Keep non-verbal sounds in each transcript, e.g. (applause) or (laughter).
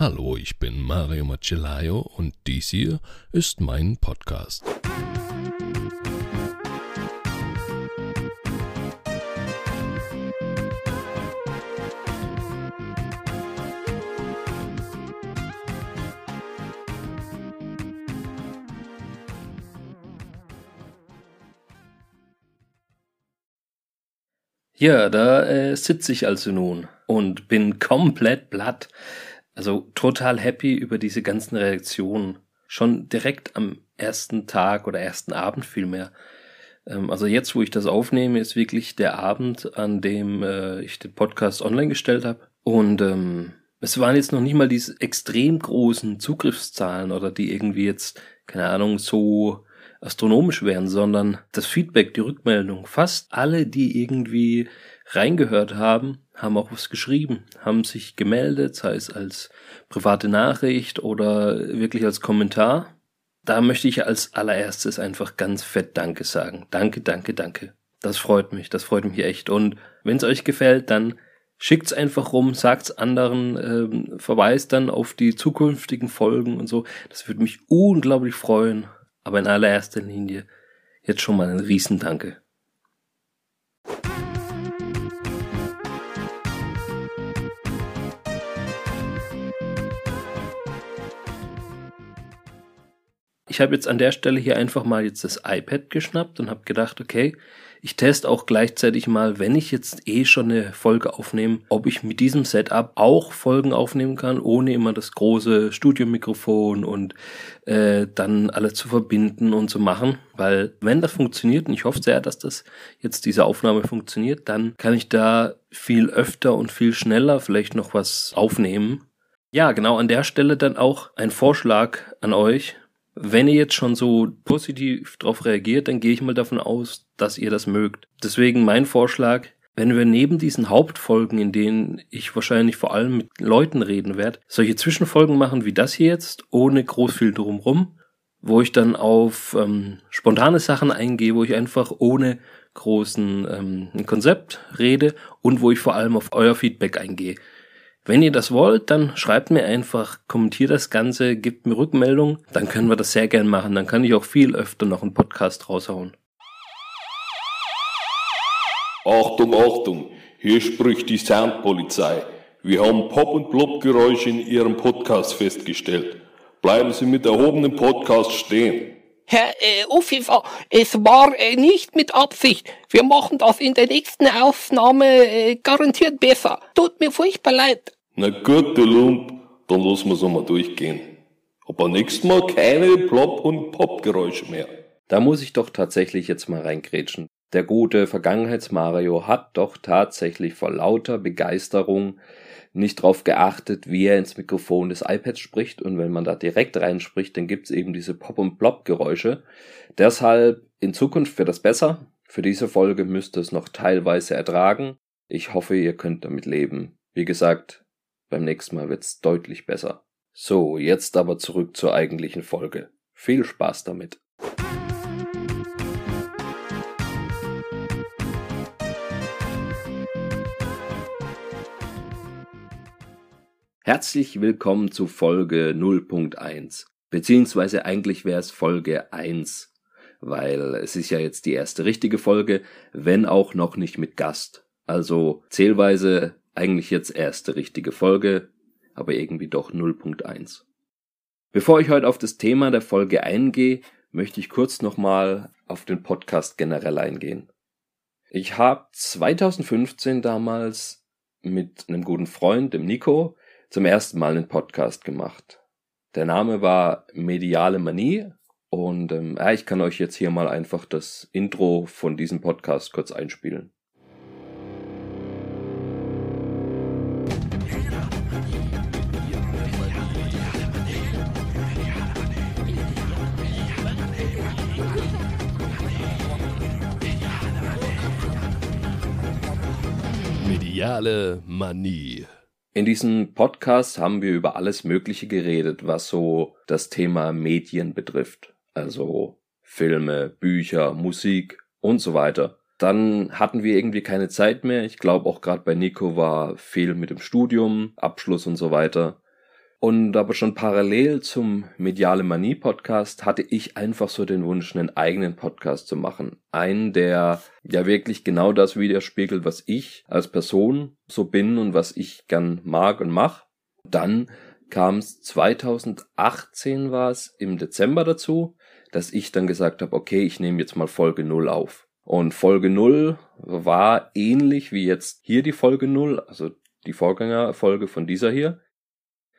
Hallo, ich bin Mario Macellaio und dies hier ist mein Podcast. Ja, da äh, sitze ich also nun und bin komplett platt. Also total happy über diese ganzen Reaktionen. Schon direkt am ersten Tag oder ersten Abend vielmehr. Ähm, also jetzt, wo ich das aufnehme, ist wirklich der Abend, an dem äh, ich den Podcast online gestellt habe. Und ähm, es waren jetzt noch nicht mal diese extrem großen Zugriffszahlen oder die irgendwie jetzt, keine Ahnung, so astronomisch wären, sondern das Feedback, die Rückmeldung. Fast alle, die irgendwie reingehört haben, haben auch was geschrieben, haben sich gemeldet, sei es als private Nachricht oder wirklich als Kommentar. Da möchte ich als allererstes einfach ganz fett Danke sagen. Danke, danke, danke. Das freut mich, das freut mich echt. Und wenn es euch gefällt, dann schickt's einfach rum, sagt's anderen, ähm, verweist dann auf die zukünftigen Folgen und so. Das würde mich unglaublich freuen. Aber in allererster Linie jetzt schon mal ein Riesendanke. Habe jetzt an der Stelle hier einfach mal jetzt das iPad geschnappt und habe gedacht, okay, ich teste auch gleichzeitig mal, wenn ich jetzt eh schon eine Folge aufnehme, ob ich mit diesem Setup auch Folgen aufnehmen kann, ohne immer das große Studiomikrofon und äh, dann alle zu verbinden und zu machen. Weil wenn das funktioniert, und ich hoffe sehr, dass das jetzt diese Aufnahme funktioniert, dann kann ich da viel öfter und viel schneller vielleicht noch was aufnehmen. Ja, genau an der Stelle dann auch ein Vorschlag an euch wenn ihr jetzt schon so positiv darauf reagiert, dann gehe ich mal davon aus, dass ihr das mögt. Deswegen mein Vorschlag, wenn wir neben diesen Hauptfolgen, in denen ich wahrscheinlich vor allem mit Leuten reden werde, solche Zwischenfolgen machen wie das hier jetzt, ohne groß viel drumrum, wo ich dann auf ähm, spontane Sachen eingehe, wo ich einfach ohne großen ähm, Konzept rede und wo ich vor allem auf euer Feedback eingehe. Wenn ihr das wollt, dann schreibt mir einfach, kommentiert das Ganze, gebt mir Rückmeldung, dann können wir das sehr gern machen. Dann kann ich auch viel öfter noch einen Podcast raushauen. Achtung, Achtung, hier spricht die Soundpolizei. Wir haben Pop- und Plop-Geräusche in Ihrem Podcast festgestellt. Bleiben Sie mit erhobenem Podcast stehen. Herr äh, Uffifer, es war äh, nicht mit Absicht. Wir machen das in der nächsten Aufnahme äh, garantiert besser. Tut mir furchtbar leid. Na gut, du Lump, dann lassen wir's einmal durchgehen. Aber nächstes Mal keine Plop- und Pop-Geräusche mehr. Da muss ich doch tatsächlich jetzt mal reingrätschen. Der gute Vergangenheits-Mario hat doch tatsächlich vor lauter Begeisterung nicht darauf geachtet, wie er ins Mikrofon des iPads spricht und wenn man da direkt reinspricht, dann gibt's eben diese Pop- und Plop-Geräusche. Deshalb in Zukunft wird das besser. Für diese Folge müsst ihr es noch teilweise ertragen. Ich hoffe, ihr könnt damit leben. Wie gesagt, beim nächsten Mal wird's deutlich besser. So, jetzt aber zurück zur eigentlichen Folge. Viel Spaß damit. Herzlich willkommen zu Folge 0.1. Beziehungsweise eigentlich wäre es Folge 1, weil es ist ja jetzt die erste richtige Folge, wenn auch noch nicht mit Gast. Also zählweise eigentlich jetzt erste richtige Folge, aber irgendwie doch 0.1. Bevor ich heute auf das Thema der Folge eingehe, möchte ich kurz nochmal auf den Podcast generell eingehen. Ich habe 2015 damals mit einem guten Freund, dem Nico, zum ersten Mal einen Podcast gemacht. Der Name war Mediale Manie und ähm, ja, ich kann euch jetzt hier mal einfach das Intro von diesem Podcast kurz einspielen. Mediale Manie. In diesem Podcast haben wir über alles Mögliche geredet, was so das Thema Medien betrifft. Also Filme, Bücher, Musik und so weiter. Dann hatten wir irgendwie keine Zeit mehr. Ich glaube auch gerade bei Nico war viel mit dem Studium, Abschluss und so weiter. Und aber schon parallel zum Mediale Manie Podcast hatte ich einfach so den Wunsch, einen eigenen Podcast zu machen. Einen, der ja wirklich genau das widerspiegelt, was ich als Person so bin und was ich gern mag und mach. Dann kam es 2018 war es im Dezember dazu, dass ich dann gesagt habe, okay, ich nehme jetzt mal Folge 0 auf. Und Folge 0 war ähnlich wie jetzt hier die Folge 0, also die Vorgängerfolge von dieser hier.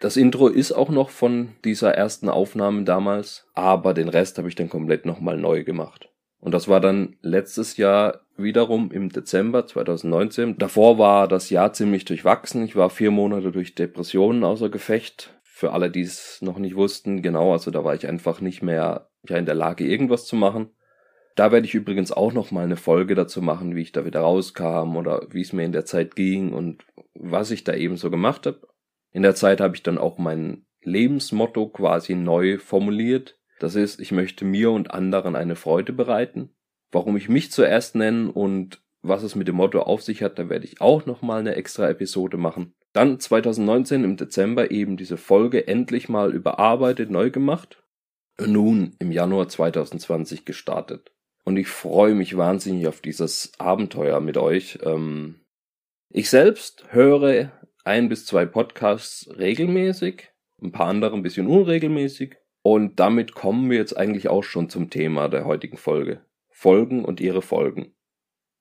Das Intro ist auch noch von dieser ersten Aufnahme damals, aber den Rest habe ich dann komplett nochmal neu gemacht. Und das war dann letztes Jahr wiederum im Dezember 2019. Davor war das Jahr ziemlich durchwachsen. Ich war vier Monate durch Depressionen außer Gefecht. Für alle, die es noch nicht wussten, genau, also da war ich einfach nicht mehr ja, in der Lage, irgendwas zu machen. Da werde ich übrigens auch noch mal eine Folge dazu machen, wie ich da wieder rauskam oder wie es mir in der Zeit ging und was ich da eben so gemacht habe. In der Zeit habe ich dann auch mein Lebensmotto quasi neu formuliert. Das ist, ich möchte mir und anderen eine Freude bereiten. Warum ich mich zuerst nenne und was es mit dem Motto auf sich hat, da werde ich auch nochmal eine extra Episode machen. Dann 2019 im Dezember eben diese Folge endlich mal überarbeitet, neu gemacht. Nun im Januar 2020 gestartet. Und ich freue mich wahnsinnig auf dieses Abenteuer mit euch. Ähm, ich selbst höre ein bis zwei Podcasts regelmäßig, ein paar andere ein bisschen unregelmäßig. Und damit kommen wir jetzt eigentlich auch schon zum Thema der heutigen Folge. Folgen und ihre Folgen.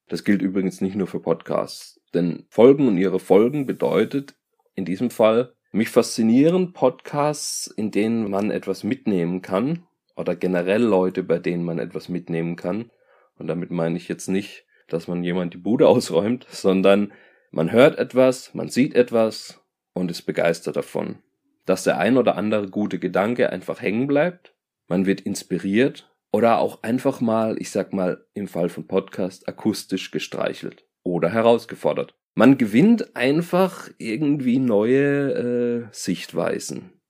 Das gilt übrigens nicht nur für Podcasts. Denn Folgen und ihre Folgen bedeutet in diesem Fall, mich faszinieren Podcasts, in denen man etwas mitnehmen kann oder generell Leute, bei denen man etwas mitnehmen kann. Und damit meine ich jetzt nicht, dass man jemand die Bude (laughs) ausräumt, sondern man hört etwas, man sieht etwas und ist begeistert davon. Dass der ein oder andere gute Gedanke einfach hängen bleibt, man wird inspiriert oder auch einfach mal, ich sag mal im Fall von Podcast, akustisch gestreichelt oder herausgefordert. Man gewinnt einfach irgendwie neue äh, Sichtweisen,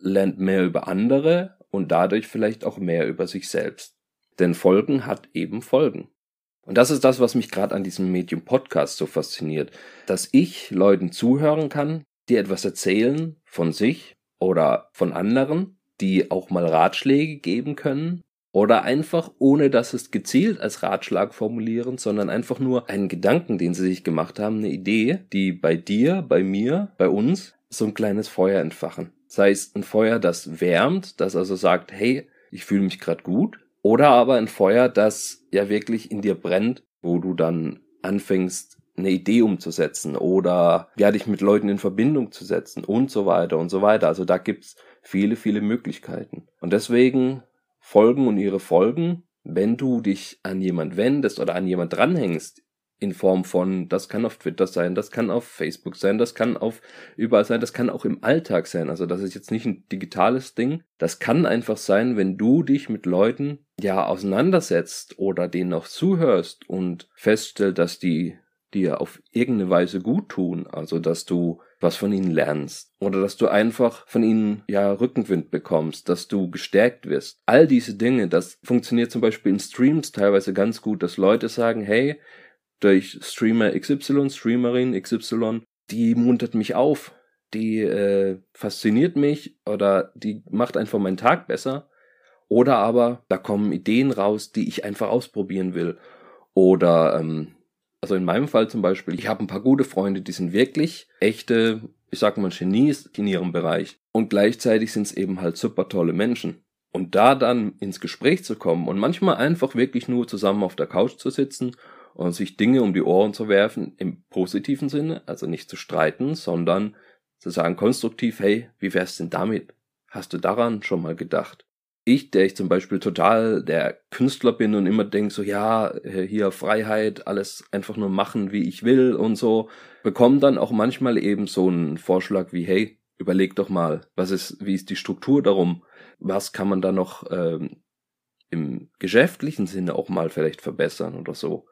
lernt mehr über andere und dadurch vielleicht auch mehr über sich selbst. Denn Folgen hat eben Folgen. Und das ist das, was mich gerade an diesem Medium Podcast so fasziniert, dass ich Leuten zuhören kann, die etwas erzählen von sich oder von anderen, die auch mal Ratschläge geben können oder einfach, ohne dass es gezielt als Ratschlag formulieren, sondern einfach nur einen Gedanken, den sie sich gemacht haben, eine Idee, die bei dir, bei mir, bei uns so ein kleines Feuer entfachen. Sei es ein Feuer, das wärmt, das also sagt, hey, ich fühle mich gerade gut, oder aber ein Feuer, das ja wirklich in dir brennt, wo du dann anfängst, eine Idee umzusetzen oder ja, dich mit Leuten in Verbindung zu setzen und so weiter und so weiter. Also da gibt's viele, viele Möglichkeiten. Und deswegen Folgen und ihre Folgen, wenn du dich an jemand wendest oder an jemand dranhängst, in Form von, das kann auf Twitter sein, das kann auf Facebook sein, das kann auf überall sein, das kann auch im Alltag sein. Also das ist jetzt nicht ein digitales Ding. Das kann einfach sein, wenn du dich mit Leuten ja auseinandersetzt oder denen auch zuhörst und feststellst, dass die dir auf irgendeine Weise gut tun. Also dass du was von ihnen lernst oder dass du einfach von ihnen ja Rückenwind bekommst, dass du gestärkt wirst. All diese Dinge, das funktioniert zum Beispiel in Streams teilweise ganz gut, dass Leute sagen, hey, durch Streamer XY, Streamerin XY, die muntert mich auf, die äh, fasziniert mich oder die macht einfach meinen Tag besser. Oder aber da kommen Ideen raus, die ich einfach ausprobieren will. Oder, ähm, also in meinem Fall zum Beispiel, ich habe ein paar gute Freunde, die sind wirklich echte, ich sag mal, Genies in ihrem Bereich. Und gleichzeitig sind es eben halt super tolle Menschen. Und da dann ins Gespräch zu kommen und manchmal einfach wirklich nur zusammen auf der Couch zu sitzen und sich Dinge um die Ohren zu werfen im positiven Sinne, also nicht zu streiten, sondern zu sagen konstruktiv, hey, wie wär's denn damit? Hast du daran schon mal gedacht? Ich, der ich zum Beispiel total der Künstler bin und immer denke so, ja, äh, hier Freiheit, alles einfach nur machen, wie ich will und so, bekomme dann auch manchmal eben so einen Vorschlag wie, hey, überleg doch mal, was ist, wie ist die Struktur darum? Was kann man da noch ähm, im geschäftlichen Sinne auch mal vielleicht verbessern oder so?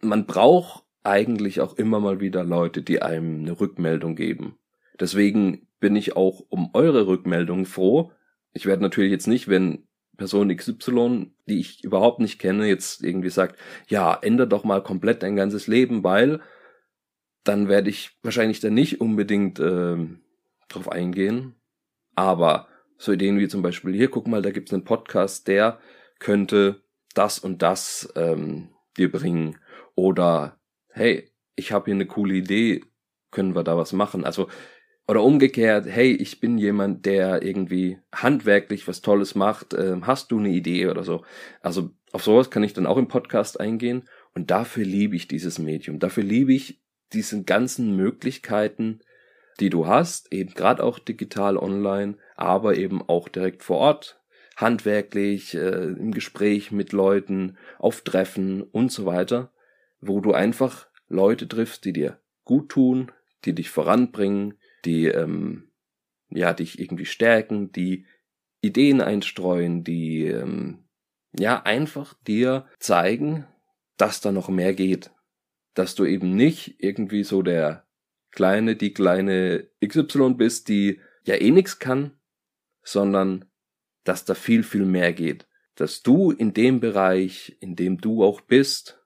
Man braucht eigentlich auch immer mal wieder Leute, die einem eine Rückmeldung geben. Deswegen bin ich auch um eure Rückmeldung froh. Ich werde natürlich jetzt nicht, wenn Person XY, die ich überhaupt nicht kenne, jetzt irgendwie sagt, ja, ändere doch mal komplett dein ganzes Leben, weil dann werde ich wahrscheinlich dann nicht unbedingt äh, drauf eingehen. Aber so Ideen wie zum Beispiel, hier guck mal, da gibt's einen Podcast, der könnte das und das ähm, dir bringen. Oder hey, ich habe hier eine coole Idee, können wir da was machen? Also oder umgekehrt, hey, ich bin jemand, der irgendwie handwerklich was Tolles macht, äh, hast du eine Idee oder so. Also auf sowas kann ich dann auch im Podcast eingehen und dafür liebe ich dieses Medium. Dafür liebe ich diese ganzen Möglichkeiten, die du hast, eben gerade auch digital online, aber eben auch direkt vor Ort, handwerklich, äh, im Gespräch mit Leuten, auf Treffen und so weiter, wo du einfach Leute triffst, die dir gut tun, die dich voranbringen, die ähm, ja dich irgendwie stärken, die Ideen einstreuen, die ähm, ja einfach dir zeigen, dass da noch mehr geht, dass du eben nicht irgendwie so der kleine, die kleine XY bist, die ja eh nix kann, sondern dass da viel, viel mehr geht. Dass du in dem Bereich, in dem du auch bist,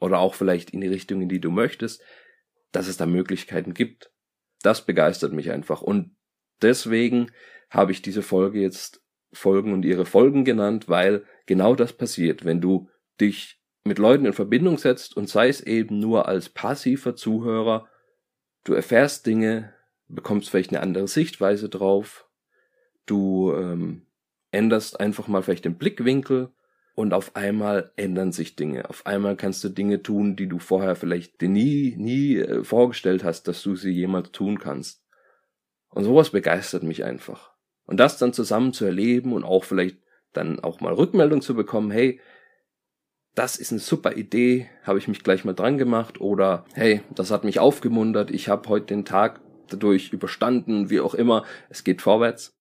oder auch vielleicht in die Richtung, in die du möchtest, dass es da Möglichkeiten gibt. Das begeistert mich einfach. Und deswegen habe ich diese Folge jetzt Folgen und ihre Folgen genannt, weil genau das passiert, wenn du dich mit Leuten in Verbindung setzt und sei es eben nur als passiver Zuhörer Du erfährst Dinge, bekommst vielleicht eine andere Sichtweise drauf. Du ähm, änderst einfach mal vielleicht den Blickwinkel und auf einmal ändern sich Dinge. Auf einmal kannst du Dinge tun, die du vorher vielleicht dir nie, nie äh, vorgestellt hast, dass du sie jemals tun kannst. Und sowas begeistert mich einfach. Und das dann zusammen zu erleben und auch vielleicht dann auch mal Rückmeldung zu bekommen, hey, das ist eine super Idee, habe ich mich gleich mal dran gemacht oder hey, das hat mich aufgemuntert, ich habe heute den Tag dadurch überstanden, wie auch immer, es geht vorwärts.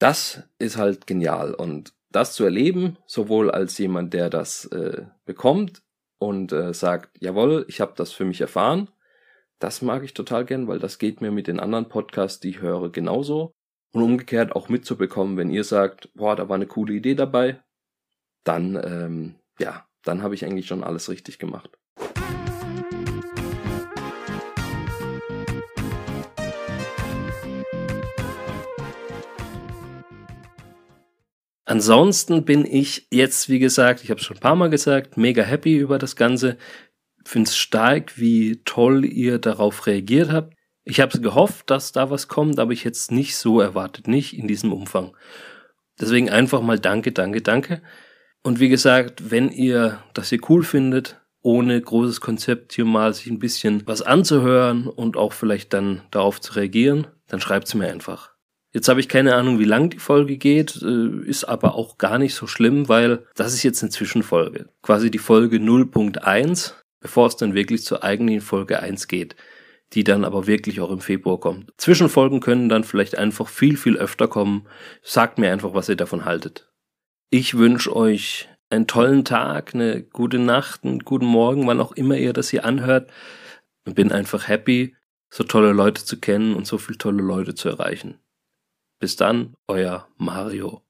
Das ist halt genial und das zu erleben, sowohl als jemand, der das äh, bekommt und äh, sagt, jawohl, ich habe das für mich erfahren, das mag ich total gern, weil das geht mir mit den anderen Podcasts, die ich höre, genauso. Und umgekehrt auch mitzubekommen, wenn ihr sagt, boah, da war eine coole Idee dabei, dann ähm, ja, dann habe ich eigentlich schon alles richtig gemacht. Ansonsten bin ich jetzt, wie gesagt, ich habe es schon ein paar Mal gesagt, mega happy über das Ganze. Finde es stark, wie toll ihr darauf reagiert habt. Ich habe gehofft, dass da was kommt, aber ich hätte es nicht so erwartet, nicht in diesem Umfang. Deswegen einfach mal danke, danke, danke. Und wie gesagt, wenn ihr das hier cool findet, ohne großes Konzept hier mal sich ein bisschen was anzuhören und auch vielleicht dann darauf zu reagieren, dann schreibt es mir einfach. Jetzt habe ich keine Ahnung, wie lang die Folge geht, äh, ist aber auch gar nicht so schlimm, weil das ist jetzt eine Zwischenfolge. Quasi die Folge 0.1, bevor es dann wirklich zur eigentlichen Folge 1 geht, die dann aber wirklich auch im Februar kommt. Zwischenfolgen können dann vielleicht einfach viel, viel öfter kommen. Sagt mir einfach, was ihr davon haltet. Ich wünsche euch einen tollen Tag, eine gute Nacht, einen guten Morgen, wann auch immer ihr das hier anhört. Und bin einfach happy, so tolle Leute zu kennen und so viele tolle Leute zu erreichen. Bis dann, euer Mario.